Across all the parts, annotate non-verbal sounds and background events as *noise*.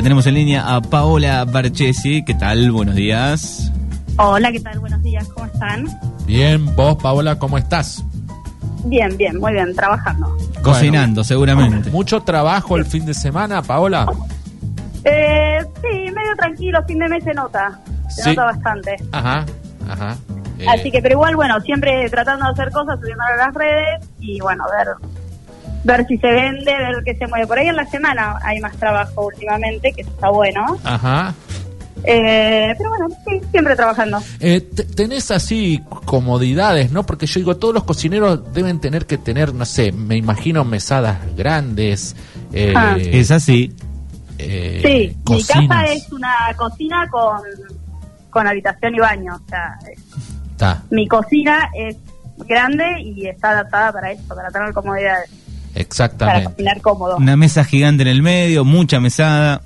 La tenemos en línea a Paola Barchesi. ¿Qué tal? Buenos días. Hola, ¿qué tal? Buenos días, ¿cómo están? Bien, vos, Paola, ¿cómo estás? Bien, bien, muy bien, trabajando. Cocinando, seguramente. ¿Mucho trabajo el fin de semana, Paola? Eh, sí, medio tranquilo, fin de mes se nota. Se Sí. nota bastante. Ajá, ajá. Eh, Así que, pero igual, bueno, siempre tratando de hacer cosas, subiendo a las redes y, bueno, ver ver si se vende, ver qué se mueve. Por ahí en la semana hay más trabajo últimamente, que eso está bueno. Ajá. Eh, pero bueno, sí, siempre trabajando. Eh, te- tenés así comodidades, ¿no? Porque yo digo, todos los cocineros deben tener que tener, no sé, me imagino mesadas grandes. Eh, Ah. Es así. eh, Sí, mi casa es una cocina con, con habitación y baño. O sea, Está, mi cocina es grande y está adaptada para eso, para tener comodidades, para exactamente. cocinar cómodo. Una mesa gigante en el medio, mucha mesada.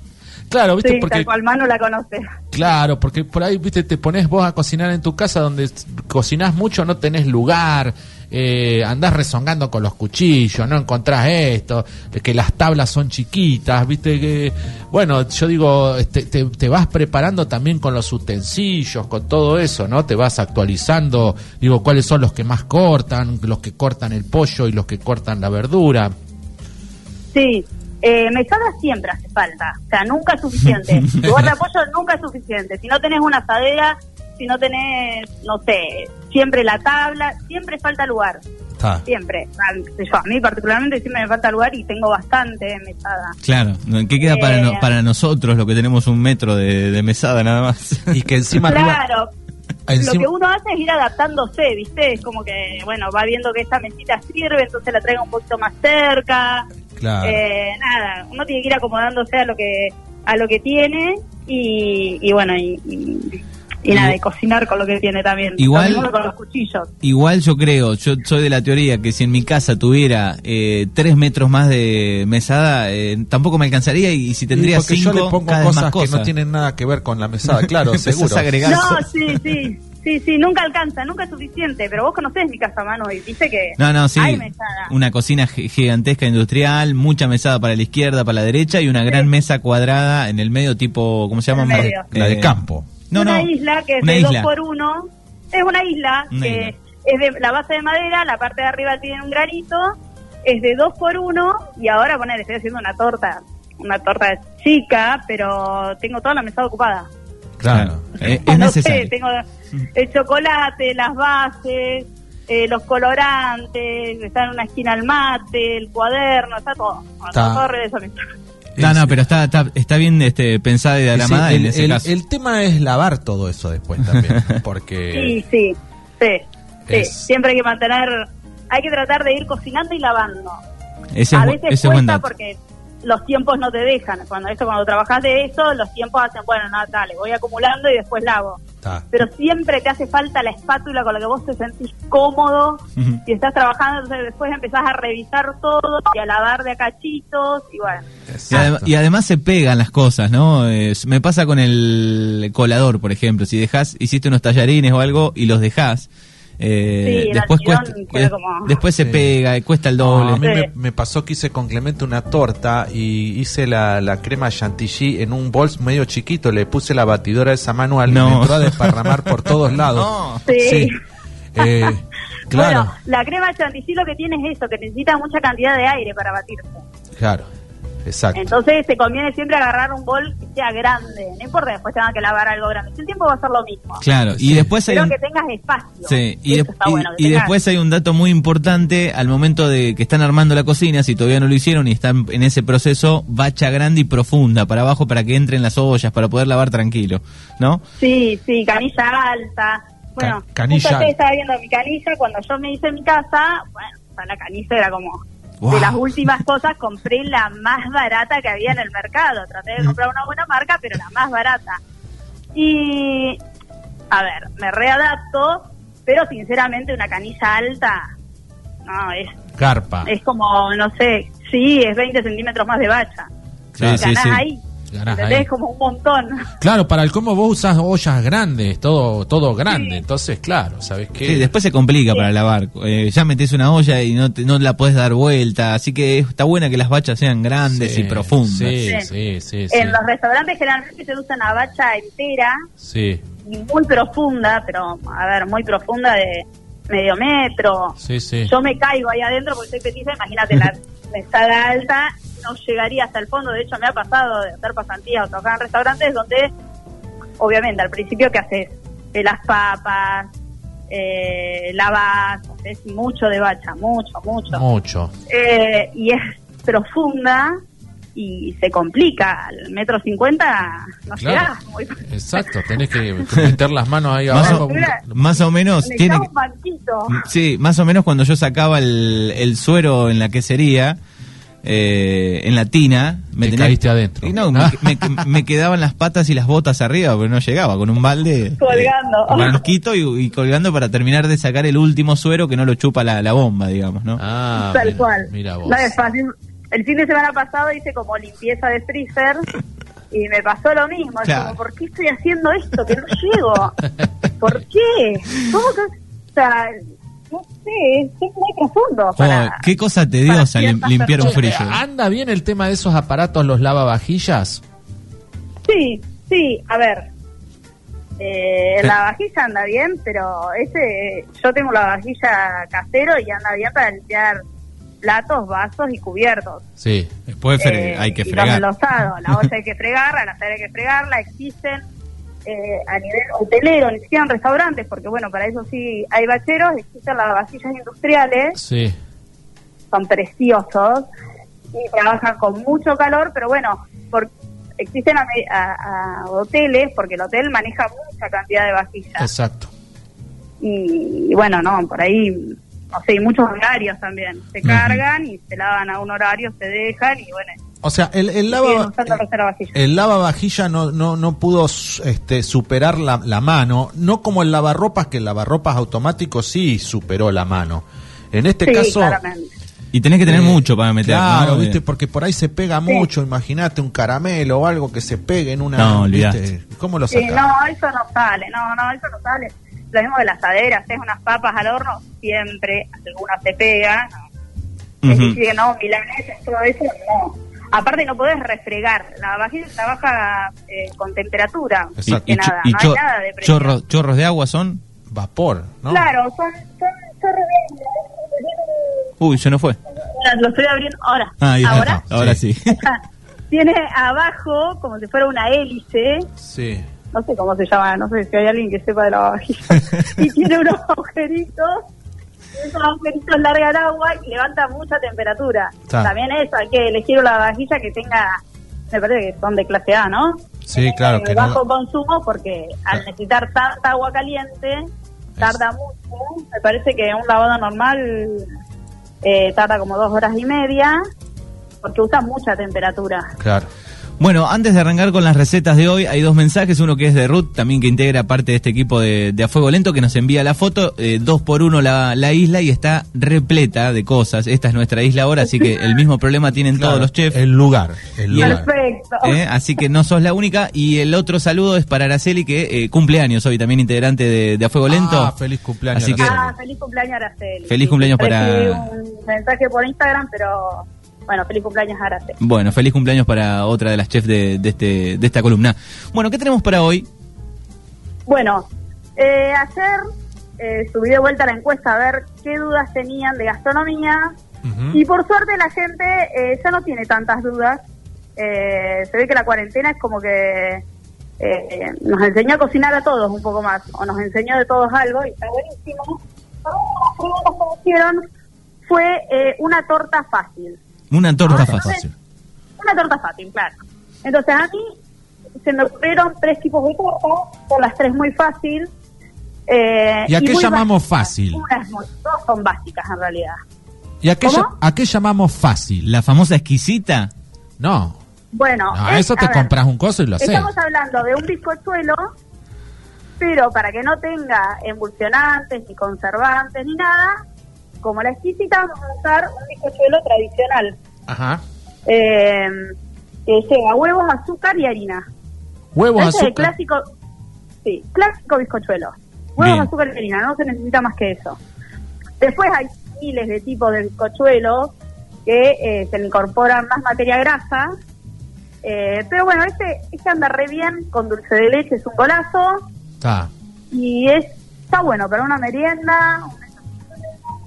Claro, ¿viste? Sí, porque tal cual la conoce. Claro, porque por ahí, viste, te pones vos a cocinar en tu casa donde cocinás mucho, no tenés lugar, eh, andás rezongando con los cuchillos, no encontrás esto, que las tablas son chiquitas, viste que, bueno, yo digo, este, te, te vas preparando también con los utensilios, con todo eso, ¿no? Te vas actualizando, digo, cuáles son los que más cortan, los que cortan el pollo y los que cortan la verdura. Sí, eh, mesada siempre hace falta, o sea, nunca es suficiente. Lugar de apoyo nunca es suficiente. Si no tenés una asadera, si no tenés, no sé, siempre la tabla, siempre falta lugar, Está. siempre. A, mí particularmente siempre me falta lugar y tengo bastante mesada. Claro. ¿Qué queda para, no- Eh. para nosotros, lo que tenemos un metro de, de mesada nada más? Y que encima arriba- Claro, encima- Lo que uno hace es ir adaptándose, ¿viste? Es como que, bueno, va viendo que esta mesita sirve, entonces la traigo un poquito más cerca. Claro. Eh, nada, uno tiene que ir acomodándose a lo que a lo que tiene y, y bueno, y, y- y nada, y cocinar con lo que tiene también. Igual- Lo mismo con los cuchillos. Igual yo creo, yo soy de la teoría que si en mi casa tuviera eh, tres metros más de mesada, eh, tampoco me alcanzaría y, si tendría porque cinco, yo le pongo cada cosas, más que cosas. no tienen nada que ver con la mesada, *laughs* claro, seguro. a agregar No, cosas. sí, sí, sí, sí, nunca alcanza, nunca es suficiente, pero vos conocés mi casa, mano, y dice que No, no, sí. hay mesada. Una cocina gi- gigantesca industrial, mucha mesada para la izquierda, para la derecha y una gran mesa cuadrada en el medio tipo, ¿cómo se llama? La de Eh, campo. No, una no. isla que es de isla. dos por uno. Es una isla Una que isla. es de la base de madera, la parte de arriba tiene un granito, es de dos por uno y ahora poner estoy haciendo una torta, una torta chica, pero tengo toda la mesa ocupada. Claro. *laughs* Eh, es no necesario. sé, tengo el chocolate, las bases, eh, los colorantes, está en una esquina el mate, el cuaderno, está todo. Está Está. todo No, no, pero está, está, está bien este, pensada y diagramada Sí, en el, ese el- caso. el tema es lavar todo eso después también, *laughs* porque Sí, sí, sí, sí. Es- Siempre hay que mantener, hay que tratar de ir cocinando y lavando. ese, a veces es cuesta porque los tiempos no te dejan. Cuando eso, cuando trabajas de eso, los tiempos hacen, bueno, nada, dale, voy acumulando y después lavo. está. Pero siempre te hace falta la espátula con la que vos te sentís cómodo y estás trabajando, entonces después empezás a revisar todo y a lavar de a cachitos y bueno. Y, adem- y además se pegan las cosas, ¿no? Es- me pasa con el colador, por ejemplo. Si dejas, hiciste unos tallarines o algo y los dejás, eh, Sí, después, cuesta, queda eh, como- después se Sí. pega, cuesta el No, doble. a mí Sí. me, me pasó que hice con Clemente una torta y hice la, la crema chantilly en un bols medio chiquito, le puse la batidora esa manual y No. me entró a desparramar por todos *laughs* lados. No. Sí. Eh, claro, Bueno, la crema chantilly lo que tiene es eso, que necesita mucha cantidad de aire para batirse. claro, exacto. Entonces te conviene siempre agarrar un bol que sea grande. No importa después tengan que lavar algo grande. El tiempo va a ser lo mismo. Claro, y después hay Pero un... que tengas espacio. Sí, y, de- bueno, y tengas- después hay un dato muy importante al momento de que están armando la cocina, si todavía no lo hicieron y están en ese proceso, bacha grande y profunda para abajo para que entren las ollas, para poder lavar tranquilo, ¿no? Sí, sí, canilla alta. Bueno, Ca- canilla justo estaba viendo mi canilla. Cuando yo me hice mi casa, bueno, o sea, la canilla era como... Wow. De las últimas cosas compré la más barata que había en el mercado. Traté de comprar una buena marca, pero la más barata. Y, a ver, me readapto, pero sinceramente una canilla alta, no, es, Carpa. es como, no sé, sí, es 20 centímetros más de bacha. Sí, sí, sí. ahí. Ahí. Como un montón. *laughs* Claro, para el cómo vos usas ollas grandes, todo todo grande. Sí. Entonces, claro, ¿sabes qué? Sí, después se complica para lavar. Eh, ya metes una olla y no, te- no la puedes dar vuelta. Así que está buena que las bachas sean grandes Sí, y profundas. Sí, Sí. sí, sí. sí. En los restaurantes generalmente se usa una bacha entera Sí, y muy profunda, pero a ver, muy profunda de medio metro. sí, sí. Yo me caigo ahí adentro porque soy petiza, imagínate la *laughs* mesada alta, no llegaría hasta el fondo. De hecho, me ha pasado de hacer pasantías o trabajar en restaurantes donde, obviamente, al principio, ¿qué haces? Pelas papas, eh, lavas, haces mucho de bacha, mucho, mucho. Mucho. Eh, y es profunda y se complica. Al metro cincuenta no Claro. llegás muy *laughs* Exacto, tenés que meter las manos ahí Más abajo. o- Más o menos tiene un. Sí, más o menos cuando yo sacaba el, el suero en la quesería, eh, en la tina, me Te caíste adentro. Y no, me, me- me quedaban las patas y las botas arriba, pero no llegaba, con un balde. Colgando. eh, y, y colgando para terminar de sacar el último suero que no lo chupa la, la bomba, digamos, ¿no? Ah, Tal mira, cual. Mira vos. No es fácil. El fin de semana pasado hice como limpieza de freezer y me pasó lo mismo. Es Claro. como, ¿por qué estoy haciendo esto? Que no llego. *laughs* ¿Por qué? ¿Cómo que.? O sea, no sé, es muy profundo. Oh, Para, qué cosa tediosa lim- limpiar un freezer. ¿Anda bien el tema de esos aparatos, los lavavajillas? Sí, sí, a ver. Eh. La vajilla anda bien, pero ese yo tengo la vajilla casero y anda bien para limpiar platos, vasos y cubiertos. Sí. Después Eh, hay que y fregar. los enlosados. La *laughs* olla hay que fregarla, la sal hay que fregarla, existen eh, a nivel hotelero, ni siquiera en restaurantes, porque bueno, para eso sí hay bacheros, existen las vajillas industriales, Sí. son preciosos y trabajan con mucho calor, pero bueno, por, existen a, me- a- a hoteles, porque el hotel maneja mucha cantidad de vajillas. Exacto. Y, y bueno, no, por ahí, no sé, y muchos horarios también. Se cargan y se lavan a un horario, se dejan y bueno, O sea, el, el lava, la vajilla. el lavavajilla no, no, no pudo este, superar la, la mano, no como el lavarropas, que el lavarropas automático sí superó la mano. En este sí, caso... claramente. Y tenés que tener eh, mucho para meter. Claro, ¿no? viste, porque por ahí se pega Sí. mucho, imagínate un caramelo o algo que se pegue en una... No, ¿viste? ¿Cómo lo Sí, no, eso no sale, no, no, eso no sale. Lo mismo de las aderas, haces unas papas al horno, siempre algunas se pegan. Ujú. Es decir, no, milanesas, todo eso, no. Aparte no podés refregar, la vajilla trabaja eh, con temperatura, Y, y nada, y no cho- hay nada de presión. chorros, chorros de agua son. Vapor, ¿no? Claro, son, son chorros de- Uy, se nos fue. Lo estoy abriendo ahora. Ah, ahí está. ¿Ahora? Ahora sí. *laughs* Tiene abajo como si fuera una hélice, Sí. no sé cómo se llama, no sé si hay alguien que sepa de la vajilla. *laughs* y tiene unos agujeritos, esos agujeritos largan agua y levanta mucha temperatura. Está. También eso, hay que elegir una vajilla que tenga, me parece que son de clase A, ¿no? Sí, claro Eh, que no- bajo consumo porque al Claro. necesitar tanta agua caliente tarda mucho. Me parece que un lavado normal eh, tarda como dos horas y media porque usa mucha temperatura. Claro. Bueno, antes de arrancar con las recetas de hoy, hay dos mensajes. Uno que es de Ruth, también que integra parte de este equipo de, de A Fuego Lento, que nos envía la foto. eh, dos por uno la, la isla y está repleta de cosas. Esta es nuestra isla ahora, así que el mismo problema tienen todos los chefs. El lugar. El lugar. Perfecto. ¿eh? Así que no sos la única. Y el otro saludo es para Araceli, que eh, cumple años hoy, también integrante de, de A Fuego Lento. Ah, feliz cumpleaños, Así que, Araceli. Ah, feliz cumpleaños Araceli. Feliz cumpleaños para- Recibí un mensaje por Instagram, pero bueno, feliz cumpleaños Araceli. bueno, feliz cumpleaños para otra de las chefs de, de, este, de esta columna. Bueno, ¿qué tenemos para hoy? Bueno, eh, ayer eh, subí de vuelta la encuesta a ver qué dudas tenían de gastronomía y por suerte la gente eh, ya no tiene tantas dudas. Eh, se ve que la cuarentena es como que eh, nos enseñó a cocinar a todos un poco más o nos enseñó de todos algo y está buenísimo. Una de las preguntas que me hicieron fue eh, una torta fácil. Una torta fácil. Una torta fácil, claro. Entonces a mí se me ocurrieron tres tipos de torta, son las tres muy fácil. eh, ¿Y a qué llamamos básicas. fácil? Muy- dos son básicas en realidad. ¿Y a qué, ¿Cómo? lla- a qué llamamos fácil? La famosa exquisita. No. Bueno, No, es- eso te ver, compras un coso y lo haces. Estamos hablando de un bizcochuelo, pero para que no tenga emulsionantes, ni conservantes, ni nada, como la exquisita, vamos a usar un bizcochuelo tradicional. Ajá. Eh, que lleva huevos, azúcar y harina. Huevos, Ese es el azúcar. clásico, sí, clásico bizcochuelo. Huevos, Bien. azúcar y harina, no se necesita más que eso. Después hay miles de tipos de bizcochuelos que eh, se le incorporan más materia grasa. Eh, pero bueno, este, este anda re bien con dulce de leche, es un golazo Está. y es está bueno para una merienda,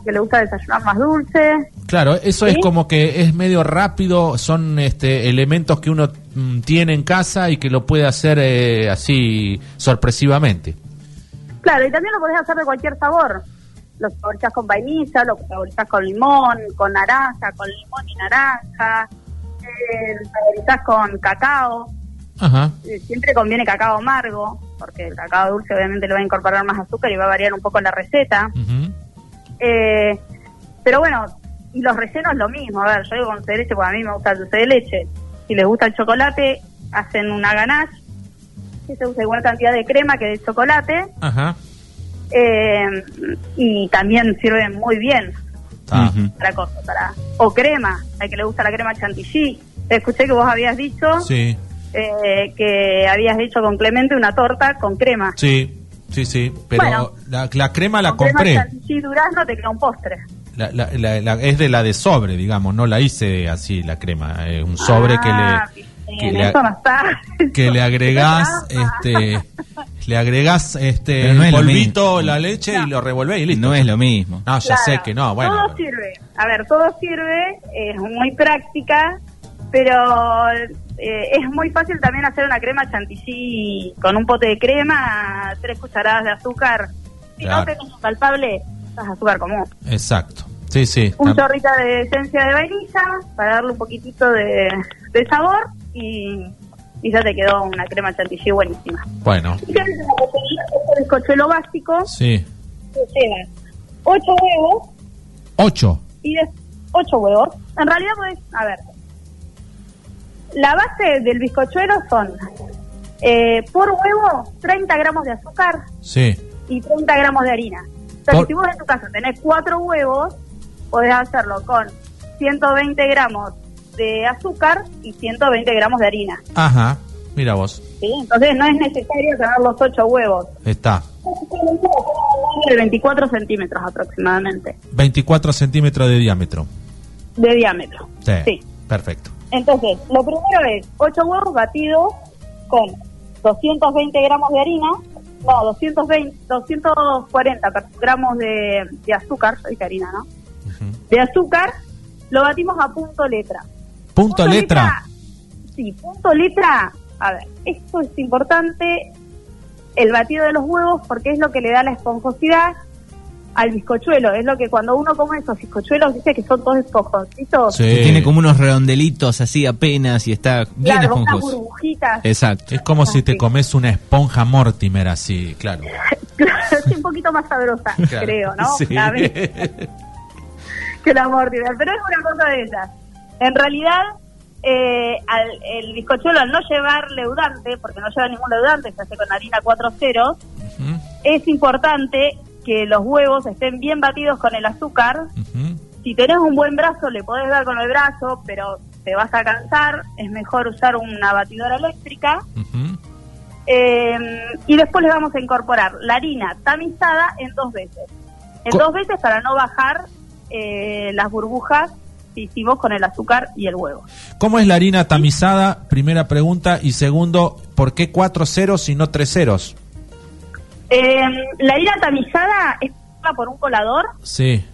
que le gusta desayunar más dulce. Claro, eso es como que es medio rápido, son este, elementos que uno mm, tiene en casa y que lo puede hacer eh, así sorpresivamente. Claro, y también lo podés hacer de cualquier sabor. Lo saborizás con vainilla, lo saborizás con limón, con naranja, con limón y naranja, eh, lo saborizás con cacao. Ajá. Eh, Siempre conviene cacao amargo, porque el cacao dulce obviamente le va a incorporar más azúcar y va a variar un poco la receta. ujú. Eh, pero bueno, y los rellenos lo mismo. A ver, yo digo con dulce de leche porque a mí me gusta el dulce de leche. Si les gusta el chocolate, hacen una ganache, que se usa igual cantidad de crema que de chocolate. Ajá. Eh, y también sirven muy bien. Ujú. para cosas, para o crema, al que le gusta la crema chantilly. Escuché que vos habías dicho Sí, eh, que habías hecho con Clemente una torta con crema. Sí, sí, sí. Pero Bueno. la, la crema la compré. chantilly durazno te queda un postre. La- la- la- la- es de la de sobre, digamos. No la hice así la crema. Es un sobre Ah, que le, que le, eso no está. que le *laughs* agregás, este, le agregás este no lo polvito, la leche y lo revolvés y listo. No es lo mismo. No, ya sé que no, bueno. Todo sirve. A ver, todo sirve, es muy práctica, pero eh, es muy fácil también hacer una crema chantilly con un pote de crema, tres cucharadas de azúcar. Si Claro. no tenés un palpable, es azúcar común. Exacto. Sí, sí. Un chorrito de esencia de vainilla para darle un poquitito de, de sabor y, y ya te quedó una crema chantilly buenísima. Bueno, Y ya botellita, este bizcochuelo básico sí. que lleva 8 huevos Ocho. y de 8 huevos. En realidad, pues, a ver, la base del bizcochuelo son eh, por huevo 30 gramos de azúcar Sí. y 30 gramos de harina. O sea, Por- si vos en tu casa tenés 4 huevos, podés hacerlo con 120 gramos de azúcar y 120 gramos de harina. Ajá. Mira vos. ¿sí? Entonces no es necesario tener los 8 huevos. Está. De 24 centímetros aproximadamente 24 centímetros de diámetro. de diámetro. Sí. Sí. Perfecto. Entonces, lo primero es 8 huevos batidos con 220 gramos de harina, no, 220, 240 per- gramos de, de azúcar, harina, ¿no? De azúcar, lo batimos a punto letra. Punto letra. Sí, punto letra. A ver, esto es importante, el batido de los huevos, porque es lo que le da la esponjosidad al bizcochuelo. Es lo que cuando uno come esos bizcochuelos, dice que son todos esponjositos. Sí. Tiene como unos redondelitos así apenas y está bien Claro, unas esponjoso. burbujitas. Exacto. Es como si te comes una esponja Mortimer así, claro. *laughs* Es un poquito más sabrosa, *laughs* Claro. creo, ¿no? Sí. *laughs* Que la Mortimer, pero es una cosa de esas. En realidad, eh, al, el bizcochuelo al no llevar leudante, porque no lleva ningún leudante, se hace con harina 4 ceros, Ujú, es importante que los huevos estén bien batidos con el azúcar. Si tenés un buen brazo, le podés dar con el brazo, pero te vas a cansar, es mejor usar una batidora eléctrica. Eh, y después le vamos a incorporar la harina tamizada en dos veces. En Co- dos veces para no bajar eh, las burbujas que hicimos con el azúcar y el huevo. ¿Cómo es la harina tamizada? Primera pregunta. Y segundo, ¿por qué cuatro ceros y no tres ceros? Eh, la harina tamizada es por un colador, Sí.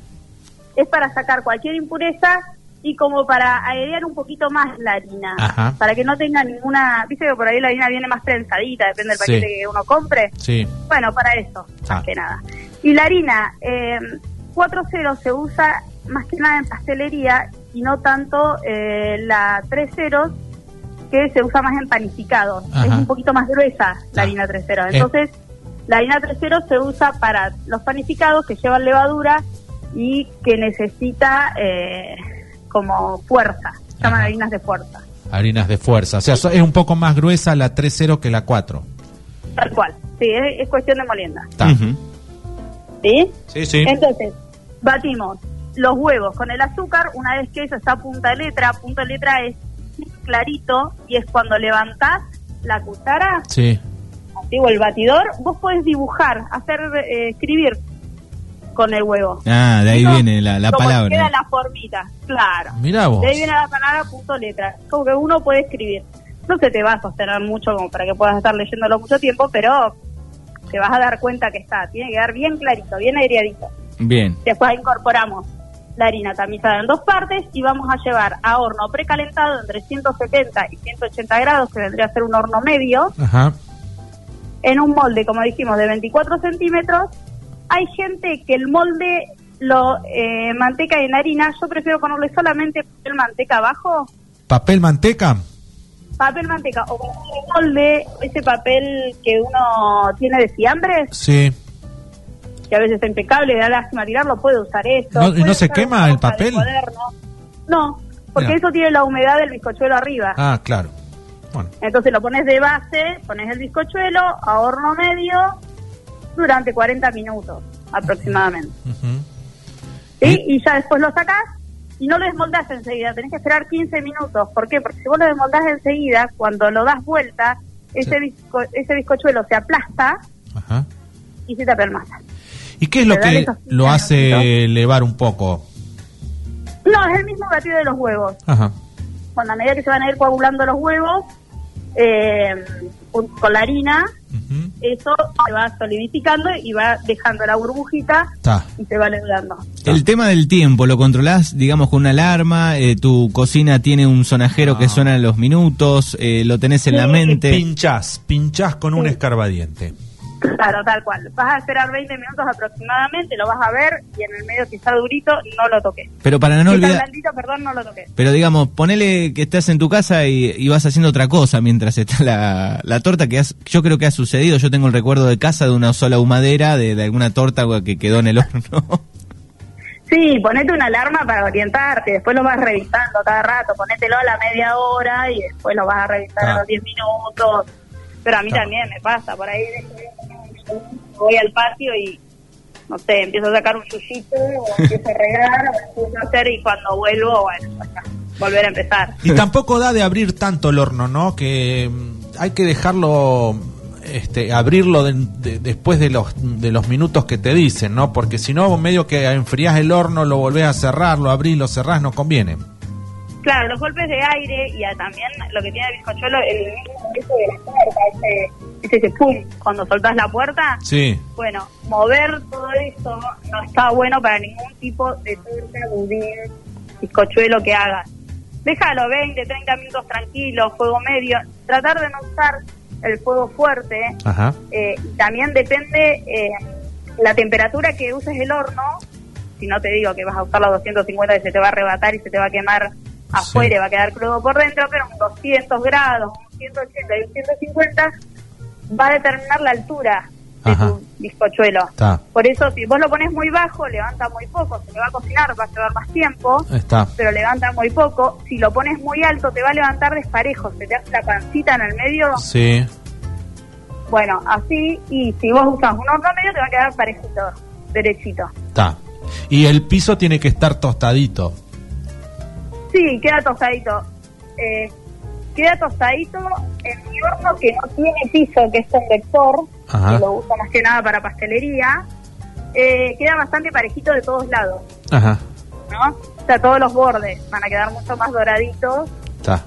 es para sacar cualquier impureza y como para airear un poquito más la harina, Ajá. para que no tenga ninguna, viste que por ahí la harina viene más prensadita, depende del Sí. paquete que uno compre. Sí. Bueno, para eso, Ah. más que nada. Y la harina, eh, 4.0 se usa más que nada en pastelería y no tanto eh, la 3.0 que se usa más en panificados. Ajá. Es un poquito más gruesa la Ah. harina 3.0. Eh. La harina 3.0 se usa para los panificados que llevan levadura y que necesita eh, como fuerza. Se llaman Ajá. harinas de fuerza. Harinas de fuerza. O sea, es un poco más gruesa la 3.0 que la 4. Tal cual. Sí, es, es cuestión de molienda. ¿Sí? Sí, sí. Entonces, batimos los huevos con el azúcar, una vez que eso está a punta de letra, punta de letra es clarito y es cuando levantás la cuchara, Sí. Así, o el batidor, vos podés dibujar, hacer, eh, escribir con el huevo. Ah, de ahí Eso, viene la, la como que palabra. queda la formita, claro. Mira vos. De ahí viene la palabra punto letra. Como que uno puede escribir. No se te va a sostener mucho como para que puedas estar leyéndolo mucho tiempo, pero te vas a dar cuenta que está. Tiene que quedar bien clarito, bien aireadito. Bien. Después incorporamos la harina tamizada en dos partes y vamos a llevar a horno precalentado entre 170 y 180 grados, que vendría a ser un horno medio, Ajá. En un molde, como dijimos, de 24 centímetros. Hay gente que el molde lo eh, manteca en harina. Yo prefiero ponerle solamente el manteca abajo ¿Papel manteca? papel manteca o el molde, ese papel que uno tiene de fiambres, Sí. que a veces es impecable, da lástima tirarlo, puede usar esto. No, ¿y no se quema el papel? No, porque Mira. eso tiene la humedad del bizcochuelo arriba. Ah, claro. Bueno. Entonces lo pones de base, pones el bizcochuelo a horno medio durante 40 minutos aproximadamente. *laughs* Y ya después lo sacás y no lo desmoldás enseguida, tenés que esperar 15 minutos. ¿Por qué? Porque si vos lo desmoldás enseguida, cuando lo das vuelta, ese, bizco- ese bizcochuelo se aplasta Ajá. y se te apelmaza. ¿Y qué es lo que lo hace elevar un poco? No, es el mismo batido de los huevos. Ajá. Cuando a medida que se van a ir coagulando los huevos, eh, con con la harina, eso se va solidificando y va dejando la burbujita y se va leudando. El tema del tiempo, ¿lo controlás, digamos, con una alarma? Eh, ¿Tu cocina tiene un sonajero que suena los minutos? Eh, ¿Lo tenés en la mente? Pinchás, pinchás con un escarbadiente. Claro, tal cual. Vas a esperar 20 minutos aproximadamente, lo vas a ver y en el medio que está durito, no lo toques. Pero para no olvidar... blandito, perdón, no lo toques. Pero digamos, ponele que estás en tu casa y, y vas haciendo otra cosa mientras está la, la torta, que has- yo creo que ha sucedido. Yo tengo el recuerdo de casa de una sola humadera, de, de alguna torta que quedó en el horno. Sí, ponete una alarma para orientarte, después lo vas revisando cada rato, ponételo a la media hora y después lo vas a revisar Ah. a los 10 minutos. Pero a mí Ah. también me pasa, por ahí voy al patio y, no sé, empiezo a sacar un yuyito, o empiezo a regar, o empiezo a hacer y cuando vuelvo, bueno, está, volver a empezar. Y tampoco da de abrir tanto el horno, ¿no? Que mm, hay que dejarlo, este, abrirlo de- de- después de los, de los minutos que te dicen, ¿no? Porque si no, medio que enfrías el horno, lo volvés a cerrar, lo abrís, lo cerrás, no conviene. Claro, los golpes de aire y a- también lo que tiene el bizcochuelo, el mismo de la puerta, ese, ese, ese pum, cuando soltás la puerta, Sí. Bueno, mover todo eso no está bueno para ningún tipo de torta, budín, bizcochuelo que hagas. Déjalo 20, 30 minutos tranquilo, fuego medio. Tratar de no usar el fuego fuerte. Ajá. eh, también depende eh, la temperatura que uses el horno. Si no te digo que vas a usar los 250 y se te va a arrebatar y se te va a quemar afuera y va a quedar crudo por dentro, pero un 200 grados, un 180 y un 150 va a determinar la altura de Ajá. tu bizcochuelo. Está. Por eso, si vos lo pones muy bajo, levanta muy poco. Se le va a cocinar, va a llevar más tiempo, Está. pero levanta muy poco. Si lo pones muy alto, te va a levantar desparejo. Se te hace la pancita en el medio. Sí. Bueno, así. Y si vos usas un horno medio, te va a quedar parejito, derechito. Está. Y el piso tiene que estar tostadito. Sí, queda tostadito. Eh, queda tostadito en mi horno que no tiene piso, que es convector, que lo uso más que nada para pastelería. Eh, queda bastante parejito de todos lados. Ajá. ¿no? O sea, todos los bordes van a quedar mucho más doraditos Está.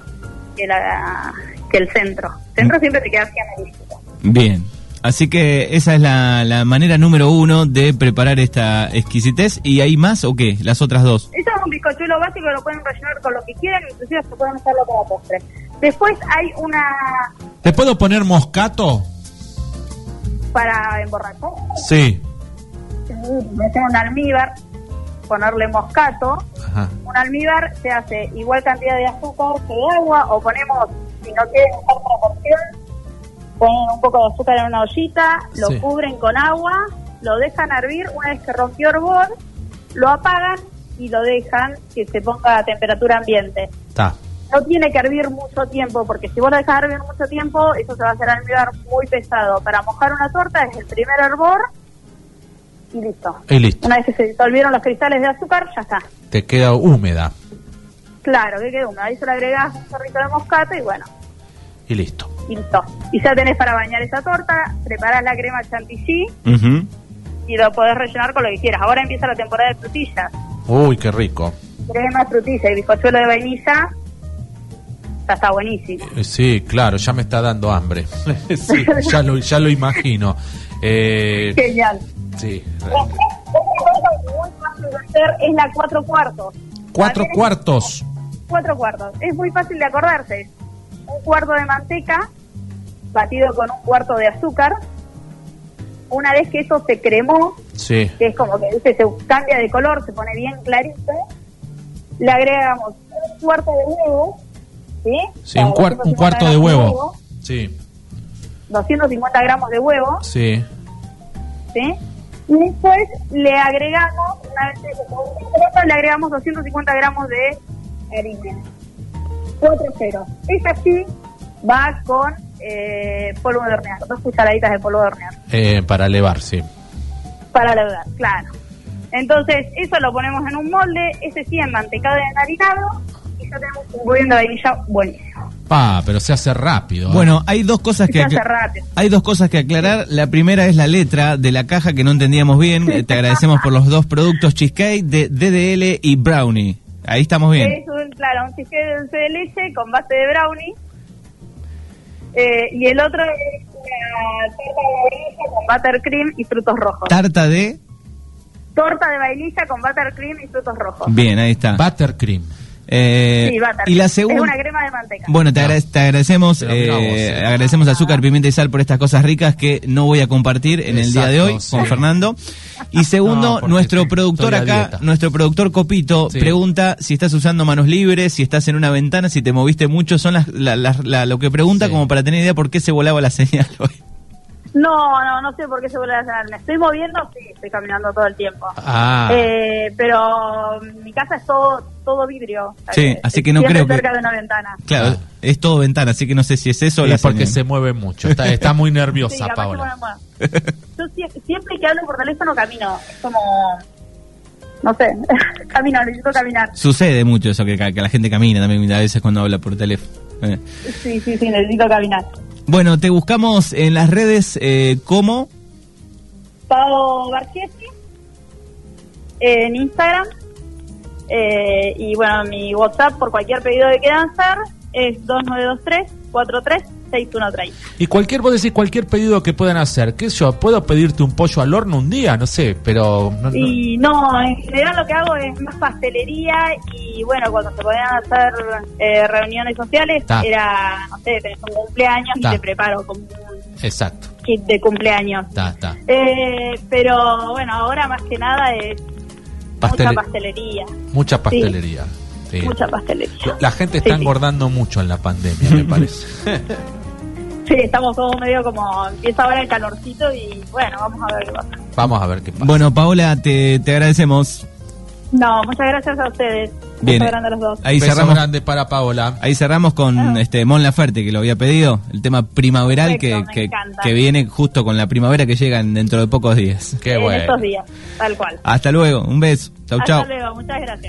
que, la, que el centro. El centro siempre te queda así amarillito. Bien. Así que esa es la, la manera número uno de preparar esta exquisitez. ¿Y hay más o qué? Las otras dos. Eso es un bizcochuelo básico, lo pueden rellenar con lo que quieran, inclusive se pueden usarlo como postre. Después hay una ¿Te puedo poner moscato? para emborrachar, Sí. meter un almíbar, ponerle moscato. Ajá. Un almíbar se hace igual cantidad de azúcar que de agua, o ponemos, si no quieren usar proporción, ponen un poco de azúcar en una ollita, lo Sí. cubren con agua, lo dejan hervir, una vez que rompió hervor, lo apagan y lo dejan que se ponga a temperatura ambiente. Está. No tiene que hervir mucho tiempo, porque si vos lo dejas hervir mucho tiempo, eso se va a hacer almíbar muy pesado. Para mojar una torta es el primer hervor y listo. Y listo. Una vez que se disolvieron los cristales de azúcar, ya está. Te queda húmeda. Claro, que quede húmedo. Ahí se le agregás un chorrito de moscata y bueno, Y listo. y listo. Y ya tenés para bañar esa torta, preparás la crema chantilly y lo podés rellenar con lo que quieras. Ahora empieza la temporada de frutillas. Uy, qué rico. Crema, frutilla y bizcochuelo de vainilla. Está buenísimo. Eh, Sí, claro, ya me está dando hambre. *laughs* sí, ya lo, ya lo imagino. Eh, Genial. sí. Es muy fácil de hacer es la cuatro cuartos. Cuatro cuartos. Cuatro cuartos. Es muy fácil de acordarse. Un cuarto de manteca batido con un cuarto de azúcar. Una vez que eso se cremó, Sí. que es como que ¿viste? se cambia de color, se pone bien clarito, le agregamos un cuarto de huevo, ¿sí? Sí, un, cuar- un 250 cuarto de gramos huevo. Sí, 250 gramos de huevo, sí. ¿sí? Y después le agregamos, una vez que le agregamos 250 gramos de harina. Cuatro ceros. Esa sí va con eh, polvo de hornear, dos cucharaditas de polvo de hornear. Eh, para elevar, sí. Para leudar, claro. Entonces, eso lo ponemos en un molde, ese sí en mantecado y enharinado, y ya tenemos un budín de vainilla buenísimo. Pa, pero se hace rápido. ¿eh? Bueno, hay dos cosas Se que hace acla- rápido. hay dos cosas que aclarar. La primera es la letra de la caja que no entendíamos bien. Eh, Te agradecemos por los dos productos cheesecake de DDL y brownie. Ahí estamos bien. Es un, claro, un cheesecake de dulce de leche con base de brownie. Eh, y el otro es una torta de vainilla con buttercream y frutos rojos. Tarta de torta de vainilla con buttercream y frutos rojos. bien, ahí está. Buttercream. Eh, Sí, y la Es segunda una crema de manteca. Bueno, te, No. agrade- te agradecemos, eh, eh. agradecemos azúcar, pimienta y sal por estas cosas ricas que no voy a compartir en el día de hoy sí. con Fernando. Y *laughs* segundo, No, nuestro productor acá, nuestro productor Copito, Sí. pregunta si estás usando manos libres, si estás en una ventana, si te moviste mucho. Son las, la- las- la- lo que pregunta Sí. como para tener idea por qué se volaba la *laughs* señal hoy. No, no, no sé por qué se vuelve a hacer. Me estoy moviendo, sí, estoy caminando todo el tiempo. Ah, Eh, pero mi casa es todo todo vidrio. Sí, así que no siempre creo que- cerca de una ventana. Claro, Ah. es todo ventana, así que no sé si es eso o sí, la porque señal. se mueve mucho. Está, está muy Sí, nerviosa, bueno, bueno. Yo sie- siempre que hablo por teléfono camino. Es como. No sé, *laughs* camino, necesito caminar. Sucede mucho eso, que, que la gente camina también a veces cuando habla por teléfono. Eh. Sí, sí, sí, necesito caminar. Bueno, te buscamos en las redes eh, como... Pau Barchetti en Instagram. Eh, y bueno, mi WhatsApp por cualquier pedido de Quedancer es 2923-436130. Y cualquier, vos decís, cualquier pedido que puedan hacer. ¿Qué sé yo? ¿Puedo pedirte un pollo al horno un día? No sé, pero... no- Y no, en general lo que hago es más pastelería y bueno, cuando se podían hacer eh, reuniones sociales Ta. era, no sé, tenés un cumpleaños Ta. y te preparo como un Exacto. kit de cumpleaños. Está. Eh, pero bueno, ahora más que nada es mucha pastelería, Mucha pastelería. Sí. mucha pastelería. La gente está sí. engordando mucho en la pandemia, me parece. *laughs* Sí, estamos todos medio como, empieza ahora el calorcito y bueno, vamos a ver qué pasa. Vamos a ver qué pasa. Bueno, Paola, te, te agradecemos. No, muchas gracias a ustedes. Bien. Beso grande a los dos. Ahí Beso cerramos, grande para Paola. ahí cerramos con Ah. este Mon Laferte, que lo había pedido, el tema primaveral que, Perfecto, que, que viene justo con la primavera que llega en- dentro de pocos días. Qué en bueno. estos días, tal cual. Hasta luego, un beso. Chau, Hasta chau. luego, muchas gracias.